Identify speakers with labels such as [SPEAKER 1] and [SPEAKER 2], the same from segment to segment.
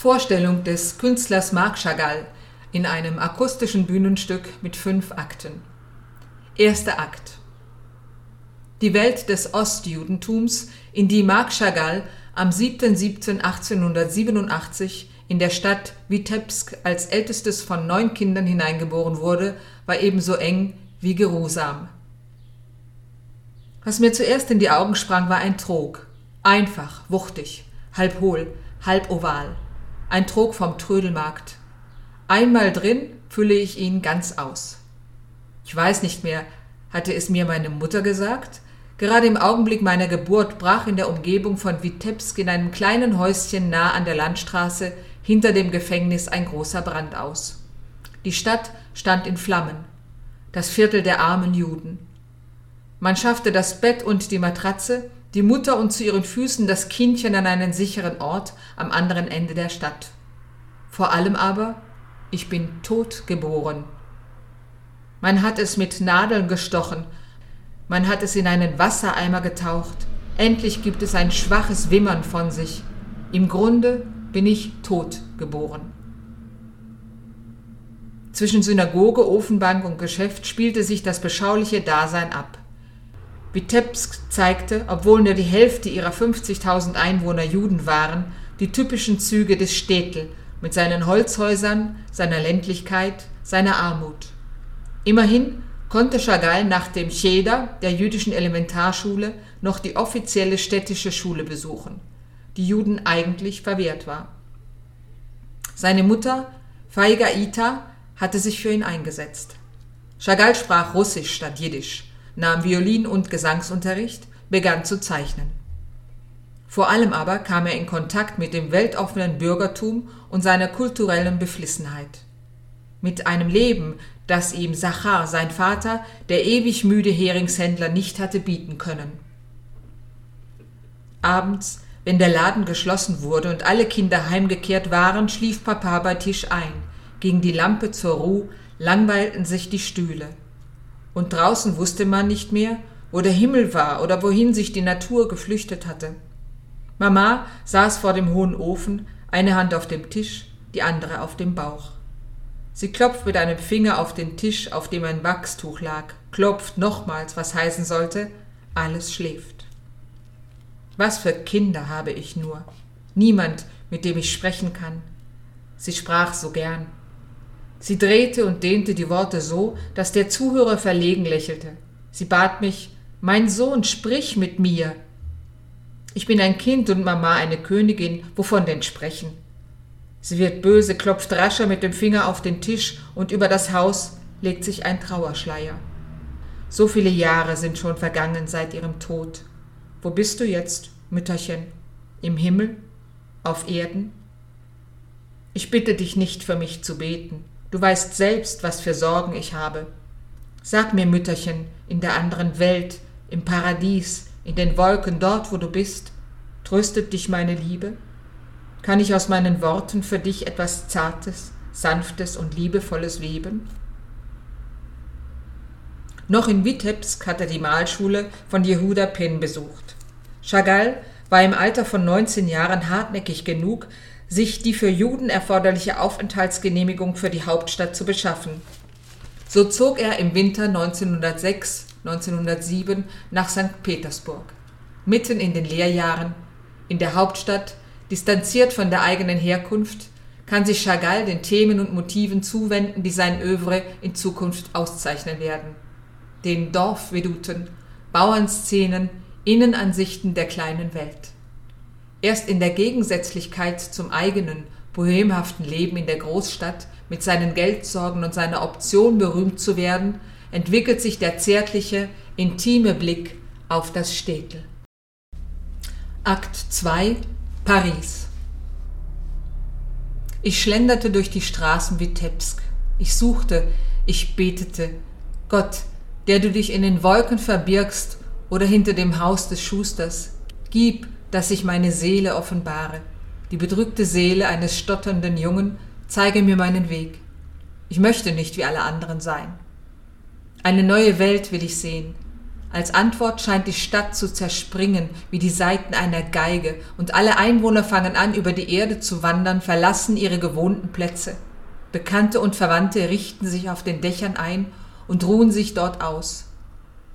[SPEAKER 1] Vorstellung des Künstlers Marc Chagall in einem akustischen Bühnenstück mit fünf Akten. Erster Akt. Die Welt des Ostjudentums, in die Marc Chagall am 7.7.1887 in der Stadt Witebsk als ältestes von neun Kindern hineingeboren wurde, war ebenso eng wie geruhsam. Was mir zuerst in die Augen sprang, war ein Trog. Einfach, wuchtig, halb hohl, halb oval. Ein Trog vom Trödelmarkt. Einmal drin fülle ich ihn ganz aus. Ich weiß nicht mehr, hatte es mir meine Mutter gesagt? Gerade im Augenblick meiner Geburt brach in der Umgebung von Witebsk in einem kleinen Häuschen nah an der Landstraße hinter dem Gefängnis ein großer Brand aus. Die Stadt stand in Flammen. Das Viertel der armen Juden. Man schaffte das Bett und die Matratze, die Mutter und zu ihren Füßen das Kindchen an einen sicheren Ort am anderen Ende der Stadt. Vor allem aber, ich bin tot geboren. Man hat es mit Nadeln gestochen, man hat es in einen Wassereimer getaucht. Endlich gibt es ein schwaches Wimmern von sich. Im Grunde bin ich tot geboren. Zwischen Synagoge, Ofenbank und Geschäft spielte sich das beschauliche Dasein ab. Vitebsk zeigte, obwohl nur die Hälfte ihrer 50.000 Einwohner Juden waren, die typischen Züge des Städtel mit seinen Holzhäusern, seiner Ländlichkeit, seiner Armut. Immerhin konnte Chagall nach dem Cheder, der jüdischen Elementarschule, noch die offizielle städtische Schule besuchen, die Juden eigentlich verwehrt war. Seine Mutter, Faiga Ita, hatte sich für ihn eingesetzt. Chagall sprach Russisch statt Jiddisch, nahm Violin- und Gesangsunterricht, begann zu zeichnen. Vor allem aber kam er in Kontakt mit dem weltoffenen Bürgertum und seiner kulturellen Beflissenheit. Mit einem Leben, das ihm Sachar, sein Vater, der ewig müde Heringshändler, nicht hatte bieten können. Abends, wenn der Laden geschlossen wurde und alle Kinder heimgekehrt waren, schlief Papa bei Tisch ein. Ging die Lampe zur Ruhe, langweilten sich die Stühle. Und draußen wusste man nicht mehr, wo der Himmel war oder wohin sich die Natur geflüchtet hatte. Mama saß vor dem hohen Ofen, eine Hand auf dem Tisch, die andere auf dem Bauch. Sie klopft mit einem Finger auf den Tisch, auf dem ein Wachstuch lag, klopft nochmals, was heißen sollte, alles schläft. Was für Kinder habe ich nur. Niemand, mit dem ich sprechen kann. Sie sprach so gern. Sie drehte und dehnte die Worte so, dass der Zuhörer verlegen lächelte. Sie bat mich, mein Sohn, sprich mit mir. Ich bin ein Kind und Mama eine Königin, wovon denn sprechen? Sie wird böse, klopft rascher mit dem Finger auf den Tisch und über das Haus legt sich ein Trauerschleier. So viele Jahre sind schon vergangen seit ihrem Tod. Wo bist du jetzt, Mütterchen? Im Himmel? Auf Erden? Ich bitte dich nicht für mich zu beten. Du weißt selbst, was für Sorgen ich habe. Sag mir, Mütterchen, in der anderen Welt, im Paradies, in den Wolken, dort, wo du bist, tröstet dich meine Liebe? Kann ich aus meinen Worten für dich etwas Zartes, Sanftes und Liebevolles weben? Noch in Witebsk hat er die Malschule von Jehuda Penn besucht. Chagall war im Alter von 19 Jahren hartnäckig genug, sich die für Juden erforderliche Aufenthaltsgenehmigung für die Hauptstadt zu beschaffen. So zog er im Winter 1906, 1907 nach St. Petersburg. Mitten in den Lehrjahren, in der Hauptstadt, distanziert von der eigenen Herkunft, kann sich Chagall den Themen und Motiven zuwenden, die sein Övre in Zukunft auszeichnen werden. Den Dorfveduten, Bauernszenen, Innenansichten der kleinen Welt. Erst in der Gegensätzlichkeit zum eigenen, bohemhaften Leben in der Großstadt mit seinen Geldsorgen und seiner Option berühmt zu werden, entwickelt sich der zärtliche, intime Blick auf das Städtel. Akt 2 Paris Ich schlenderte durch die Straßen Witebsk. Ich suchte, ich betete, Gott, der du dich in den Wolken verbirgst oder hinter dem Haus des Schusters, gib, dass ich meine Seele offenbare, die bedrückte Seele eines stotternden Jungen, zeige mir meinen Weg. Ich möchte nicht wie alle anderen sein. Eine neue Welt will ich sehen, Als Antwort scheint die Stadt zu zerspringen wie die Saiten einer Geige, und alle Einwohner fangen an, über die Erde zu wandern, verlassen ihre gewohnten Plätze. Bekannte und Verwandte richten sich auf den Dächern ein und ruhen sich dort aus.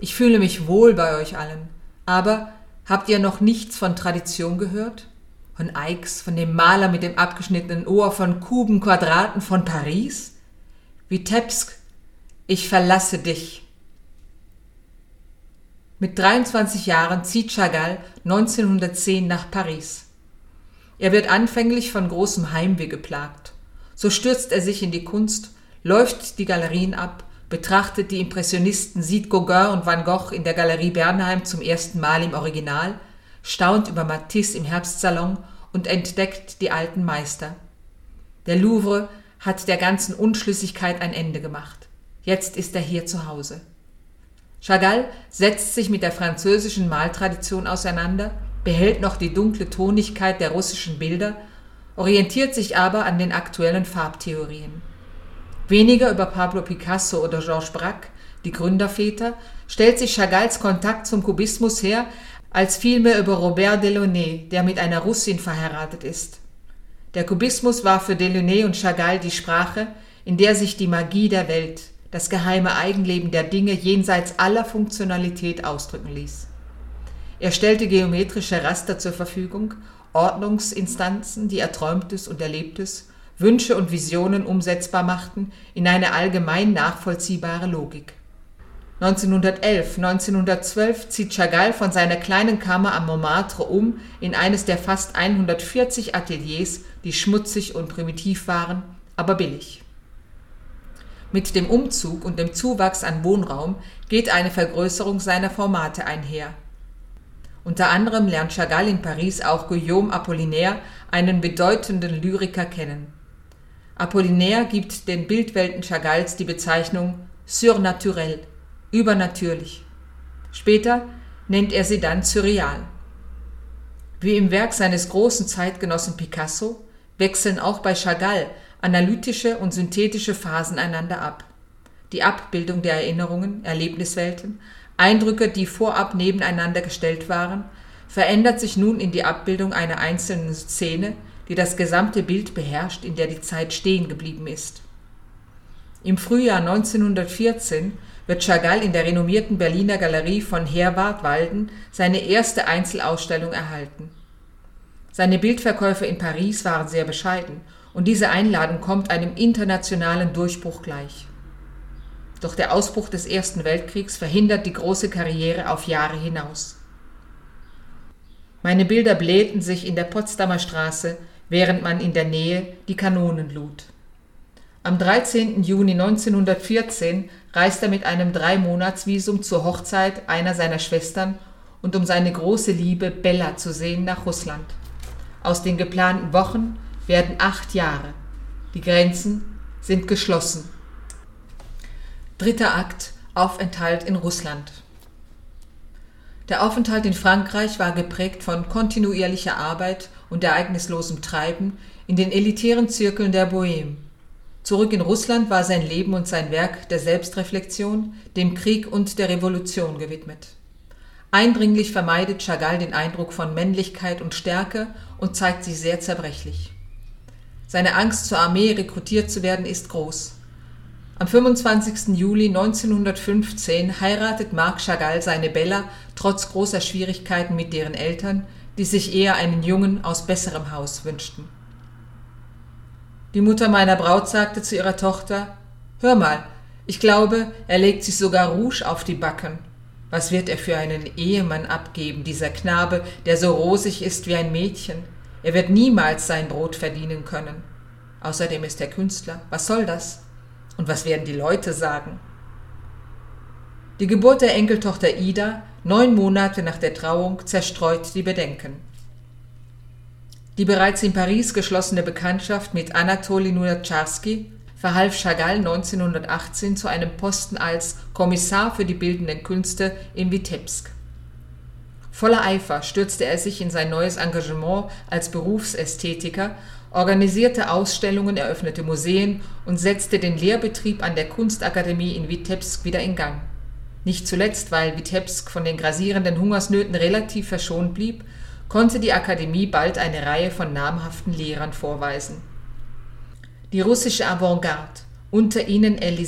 [SPEAKER 1] Ich fühle mich wohl bei euch allen. Aber habt ihr noch nichts von Tradition gehört? Von Aix, von dem Maler mit dem abgeschnittenen Ohr, von Kuben, Quadraten, von Paris? Vitebsk, ich verlasse dich. Mit 23 Jahren zieht Chagall 1910 nach Paris. Er wird anfänglich von großem Heimweh geplagt. So stürzt er sich in die Kunst, läuft die Galerien ab, betrachtet die Impressionisten, sieht Gauguin und Van Gogh in der Galerie Bernheim zum ersten Mal im Original, staunt über Matisse im Herbstsalon und entdeckt die alten Meister. Der Louvre hat der ganzen Unschlüssigkeit ein Ende gemacht. Jetzt ist er hier zu Hause. Chagall setzt sich mit der französischen Maltradition auseinander, behält noch die dunkle Tonigkeit der russischen Bilder, orientiert sich aber an den aktuellen Farbtheorien. Weniger über Pablo Picasso oder Georges Braque, die Gründerväter, stellt sich Chagalls Kontakt zum Kubismus her, als vielmehr über Robert Delaunay, der mit einer Russin verheiratet ist. Der Kubismus war für Delaunay und Chagall die Sprache, in der sich die Magie der Welt, das geheime Eigenleben der Dinge jenseits aller Funktionalität ausdrücken ließ. Er stellte geometrische Raster zur Verfügung, Ordnungsinstanzen, die Erträumtes und Erlebtes, Wünsche und Visionen umsetzbar machten in eine allgemein nachvollziehbare Logik. 1911, 1912 zieht Chagall von seiner kleinen Kammer am Montmartre um in eines der fast 140 Ateliers, die schmutzig und primitiv waren, aber billig. Mit dem Umzug und dem Zuwachs an Wohnraum geht eine Vergrößerung seiner Formate einher. Unter anderem lernt Chagall in Paris auch Guillaume Apollinaire, einen bedeutenden Lyriker, kennen. Apollinaire gibt den Bildwelten Chagalls die Bezeichnung surnaturel, übernatürlich. Später nennt er sie dann surreal. Wie im Werk seines großen Zeitgenossen Picasso wechseln auch bei Chagall analytische und synthetische Phasen einander ab. Die Abbildung der Erinnerungen, Erlebniswelten, Eindrücke, die vorab nebeneinander gestellt waren, verändert sich nun in die Abbildung einer einzelnen Szene, die das gesamte Bild beherrscht, in der die Zeit stehen geblieben ist. Im Frühjahr 1914 wird Chagall in der renommierten Berliner Galerie von Herwart Walden seine erste Einzelausstellung erhalten. Seine Bildverkäufe in Paris waren sehr bescheiden und diese Einladung kommt einem internationalen Durchbruch gleich. Doch der Ausbruch des Ersten Weltkriegs verhindert die große Karriere auf Jahre hinaus. Meine Bilder blähten sich in der Potsdamer Straße, während man in der Nähe die Kanonen lud. Am 13. Juni 1914 reist er mit einem Dreimonatsvisum zur Hochzeit einer seiner Schwestern und um seine große Liebe Bella zu sehen nach Russland. Aus den geplanten Wochen werden acht Jahre. Die Grenzen sind geschlossen. Dritter Akt Aufenthalt in Russland. Der Aufenthalt in Frankreich war geprägt von kontinuierlicher Arbeit und ereignislosem Treiben in den elitären Zirkeln der Bohème. Zurück in Russland war sein Leben und sein Werk der Selbstreflexion, dem Krieg und der Revolution gewidmet. Eindringlich vermeidet Chagall den Eindruck von Männlichkeit und Stärke und zeigt sich sehr zerbrechlich. Seine Angst, zur Armee rekrutiert zu werden, ist groß. Am 25. Juli 1915 heiratet Marc Chagall seine Bella trotz großer Schwierigkeiten mit deren Eltern, die sich eher einen Jungen aus besserem Haus wünschten. Die Mutter meiner Braut sagte zu ihrer Tochter Hör mal, ich glaube, er legt sich sogar Rouge auf die Backen. Was wird er für einen Ehemann abgeben, dieser Knabe, der so rosig ist wie ein Mädchen? Er wird niemals sein Brot verdienen können. Außerdem ist er Künstler. Was soll das? Und was werden die Leute sagen? Die Geburt der Enkeltochter Ida, neun Monate nach der Trauung, zerstreut die Bedenken. Die bereits in Paris geschlossene Bekanntschaft mit Anatoli Lunatscharski verhalf Chagall 1918 zu einem Posten als Kommissar für die bildenden Künste in Vitebsk. Voller Eifer stürzte er sich in sein neues Engagement als Berufsästhetiker organisierte Ausstellungen, eröffnete Museen und setzte den Lehrbetrieb an der Kunstakademie in Witebsk wieder in Gang. Nicht zuletzt, weil Witebsk von den grasierenden Hungersnöten relativ verschont blieb, konnte die Akademie bald eine Reihe von namhaften Lehrern vorweisen. Die russische Avantgarde, unter ihnen El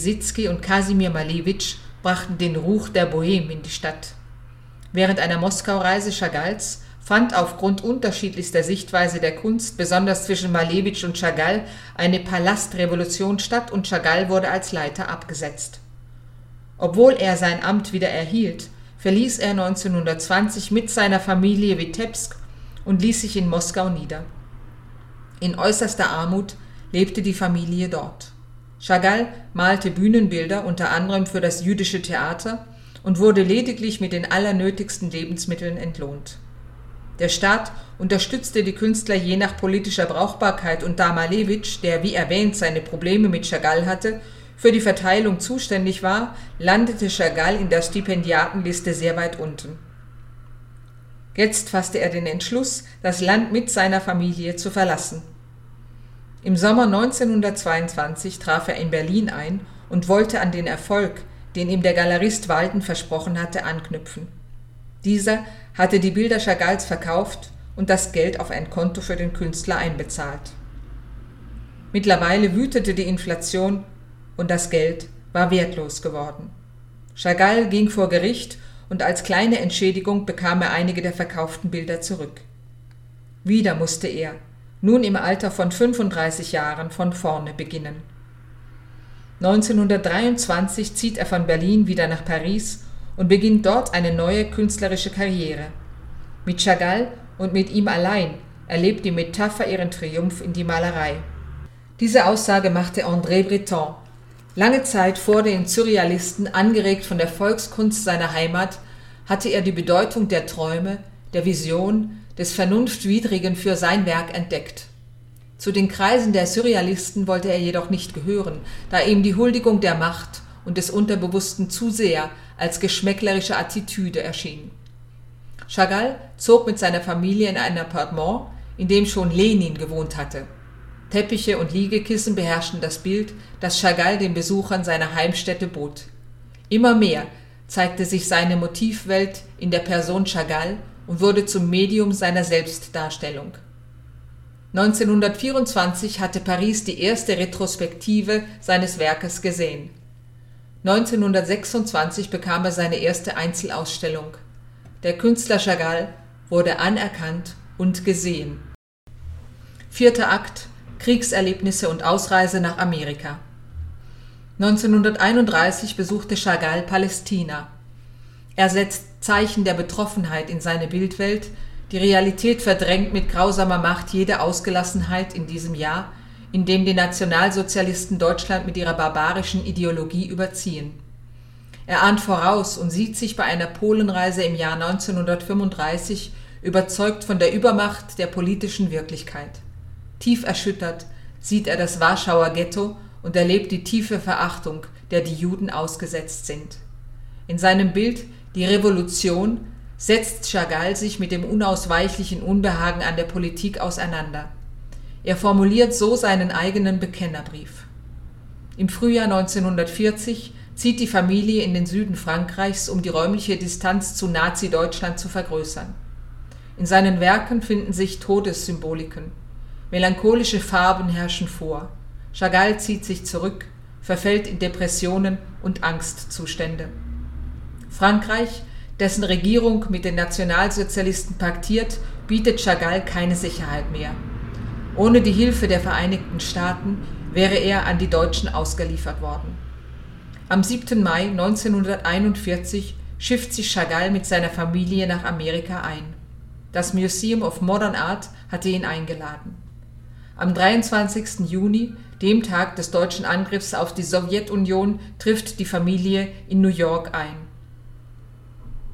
[SPEAKER 1] und Kasimir Malevich, brachten den Ruch der Bohème in die Stadt. Während einer Moskau-Reise Chagalls fand aufgrund unterschiedlichster Sichtweise der Kunst, besonders zwischen Malevich und Chagall, eine Palastrevolution statt und Chagall wurde als Leiter abgesetzt. Obwohl er sein Amt wieder erhielt, verließ er 1920 mit seiner Familie Witebsk und ließ sich in Moskau nieder. In äußerster Armut lebte die Familie dort. Chagall malte Bühnenbilder unter anderem für das jüdische Theater und wurde lediglich mit den allernötigsten Lebensmitteln entlohnt. Der Staat unterstützte die Künstler je nach politischer Brauchbarkeit und da Malevich, der wie erwähnt seine Probleme mit Chagall hatte, für die Verteilung zuständig war, landete Chagall in der Stipendiatenliste sehr weit unten. Jetzt fasste er den Entschluss, das Land mit seiner Familie zu verlassen. Im Sommer 1922 traf er in Berlin ein und wollte an den Erfolg, den ihm der Galerist Walten versprochen hatte, anknüpfen. Dieser hatte die Bilder Chagalls verkauft und das Geld auf ein Konto für den Künstler einbezahlt. Mittlerweile wütete die Inflation und das Geld war wertlos geworden. Chagall ging vor Gericht und als kleine Entschädigung bekam er einige der verkauften Bilder zurück. Wieder musste er, nun im Alter von 35 Jahren, von vorne beginnen. 1923 zieht er von Berlin wieder nach Paris und beginnt dort eine neue künstlerische Karriere. Mit Chagall und mit ihm allein erlebt die Metapher ihren Triumph in die Malerei. Diese Aussage machte André Breton, Lange Zeit vor den Surrealisten, angeregt von der Volkskunst seiner Heimat, hatte er die Bedeutung der Träume, der Vision, des Vernunftwidrigen für sein Werk entdeckt. Zu den Kreisen der Surrealisten wollte er jedoch nicht gehören, da ihm die Huldigung der Macht und des Unterbewussten zu sehr als geschmäcklerische Attitüde erschien. Chagall zog mit seiner Familie in ein Appartement, in dem schon Lenin gewohnt hatte. Teppiche und Liegekissen beherrschten das Bild, das Chagall den Besuchern seiner Heimstätte bot. Immer mehr zeigte sich seine Motivwelt in der Person Chagall und wurde zum Medium seiner Selbstdarstellung. 1924 hatte Paris die erste Retrospektive seines Werkes gesehen. 1926 bekam er seine erste Einzelausstellung. Der Künstler Chagall wurde anerkannt und gesehen. Vierter Akt Kriegserlebnisse und Ausreise nach Amerika. 1931 besuchte Chagall Palästina. Er setzt Zeichen der Betroffenheit in seine Bildwelt, die Realität verdrängt mit grausamer Macht jede Ausgelassenheit in diesem Jahr, in dem die Nationalsozialisten Deutschland mit ihrer barbarischen Ideologie überziehen. Er ahnt voraus und sieht sich bei einer Polenreise im Jahr 1935 überzeugt von der Übermacht der politischen Wirklichkeit. Tief erschüttert sieht er das Warschauer Ghetto und erlebt die tiefe Verachtung, der die Juden ausgesetzt sind. In seinem Bild Die Revolution setzt Chagall sich mit dem unausweichlichen Unbehagen an der Politik auseinander. Er formuliert so seinen eigenen Bekennerbrief. Im Frühjahr 1940 zieht die Familie in den Süden Frankreichs, um die räumliche Distanz zu Nazi-Deutschland zu vergrößern. In seinen Werken finden sich Todessymboliken. Melancholische Farben herrschen vor. Chagall zieht sich zurück, verfällt in Depressionen und Angstzustände. Frankreich, dessen Regierung mit den Nationalsozialisten paktiert, bietet Chagall keine Sicherheit mehr. Ohne die Hilfe der Vereinigten Staaten wäre er an die Deutschen ausgeliefert worden. Am 7. Mai 1941 schifft sich Chagall mit seiner Familie nach Amerika ein. Das Museum of Modern Art hatte ihn eingeladen. Am 23. Juni, dem Tag des deutschen Angriffs auf die Sowjetunion, trifft die Familie in New York ein.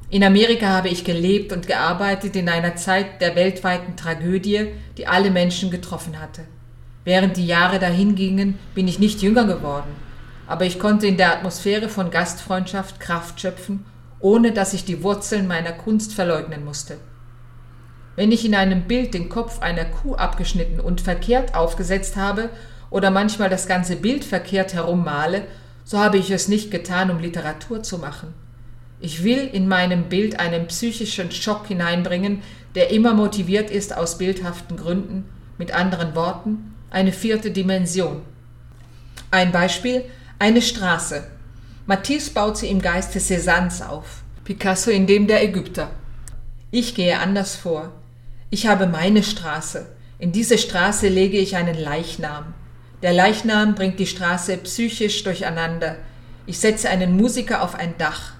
[SPEAKER 1] In Amerika habe ich gelebt und gearbeitet in einer Zeit der weltweiten Tragödie, die alle Menschen getroffen hatte. Während die Jahre dahingingen, bin ich nicht jünger geworden, aber ich konnte in der Atmosphäre von Gastfreundschaft Kraft schöpfen, ohne dass ich die Wurzeln meiner Kunst verleugnen musste. Wenn ich in einem Bild den Kopf einer Kuh abgeschnitten und verkehrt aufgesetzt habe oder manchmal das ganze Bild verkehrt herum male, so habe ich es nicht getan, um Literatur zu machen. Ich will in meinem Bild einen psychischen Schock hineinbringen, der immer motiviert ist aus bildhaften Gründen, mit anderen Worten, eine vierte Dimension. Ein Beispiel, eine Straße. Matisse baut sie im Geiste Cézannes auf, Picasso in dem der Ägypter. Ich gehe anders vor. Ich habe meine Straße. In diese Straße lege ich einen Leichnam. Der Leichnam bringt die Straße psychisch durcheinander. Ich setze einen Musiker auf ein Dach.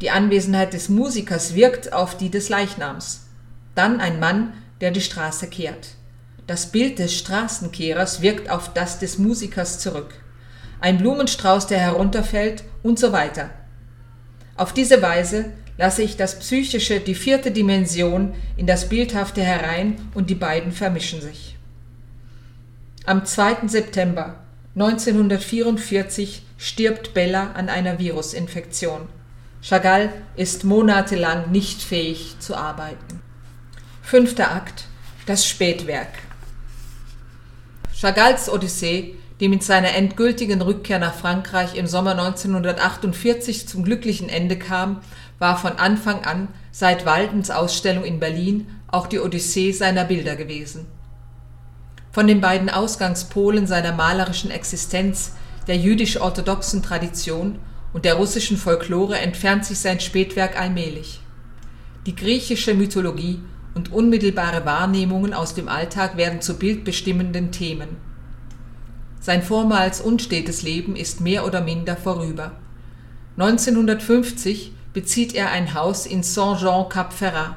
[SPEAKER 1] Die Anwesenheit des Musikers wirkt auf die des Leichnams. Dann ein Mann, der die Straße kehrt. Das Bild des Straßenkehrers wirkt auf das des Musikers zurück. Ein Blumenstrauß, der herunterfällt und so weiter. Auf diese Weise lasse ich das Psychische, die vierte Dimension, in das Bildhafte herein und die beiden vermischen sich. Am 2. September 1944 stirbt Bella an einer Virusinfektion. Chagall ist monatelang nicht fähig zu arbeiten. Fünfter Akt Das Spätwerk Chagalls Odyssee, die mit seiner endgültigen Rückkehr nach Frankreich im Sommer 1948 zum glücklichen Ende kam, war von Anfang an, seit Waldens Ausstellung in Berlin, auch die Odyssee seiner Bilder gewesen. Von den beiden Ausgangspolen seiner malerischen Existenz, der jüdisch-orthodoxen Tradition und der russischen Folklore, entfernt sich sein Spätwerk allmählich. Die griechische Mythologie und unmittelbare Wahrnehmungen aus dem Alltag werden zu bildbestimmenden Themen. Sein vormals unstetes Leben ist mehr oder minder vorüber. 1950 bezieht er ein Haus in Saint-Jean-Cap-Ferrat.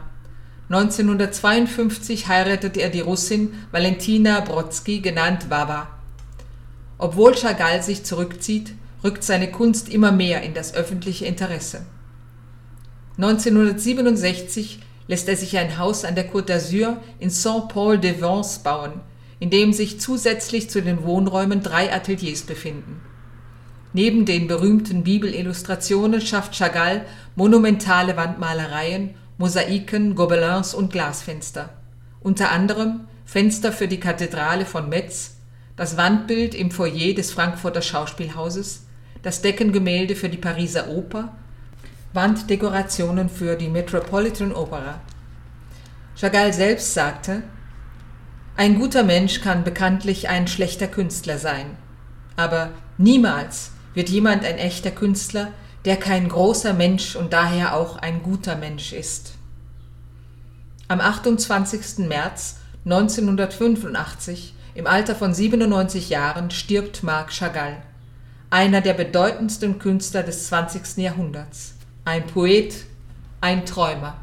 [SPEAKER 1] 1952 heiratet er die Russin Valentina Brodsky, genannt Wawa. Obwohl Chagall sich zurückzieht, rückt seine Kunst immer mehr in das öffentliche Interesse. 1967 lässt er sich ein Haus an der Côte d'Azur in Saint-Paul-de-Vence bauen, in dem sich zusätzlich zu den Wohnräumen drei Ateliers befinden. Neben den berühmten Bibelillustrationen schafft Chagall monumentale Wandmalereien, Mosaiken, Gobelins und Glasfenster. Unter anderem Fenster für die Kathedrale von Metz, das Wandbild im Foyer des Frankfurter Schauspielhauses, das Deckengemälde für die Pariser Oper, Wanddekorationen für die Metropolitan Opera. Chagall selbst sagte, ein guter Mensch kann bekanntlich ein schlechter Künstler sein, aber niemals wird jemand ein echter Künstler, der kein großer Mensch und daher auch ein guter Mensch ist. Am 28. März 1985, im Alter von 97 Jahren, stirbt Marc Chagall, einer der bedeutendsten Künstler des 20. Jahrhunderts, ein Poet, ein Träumer.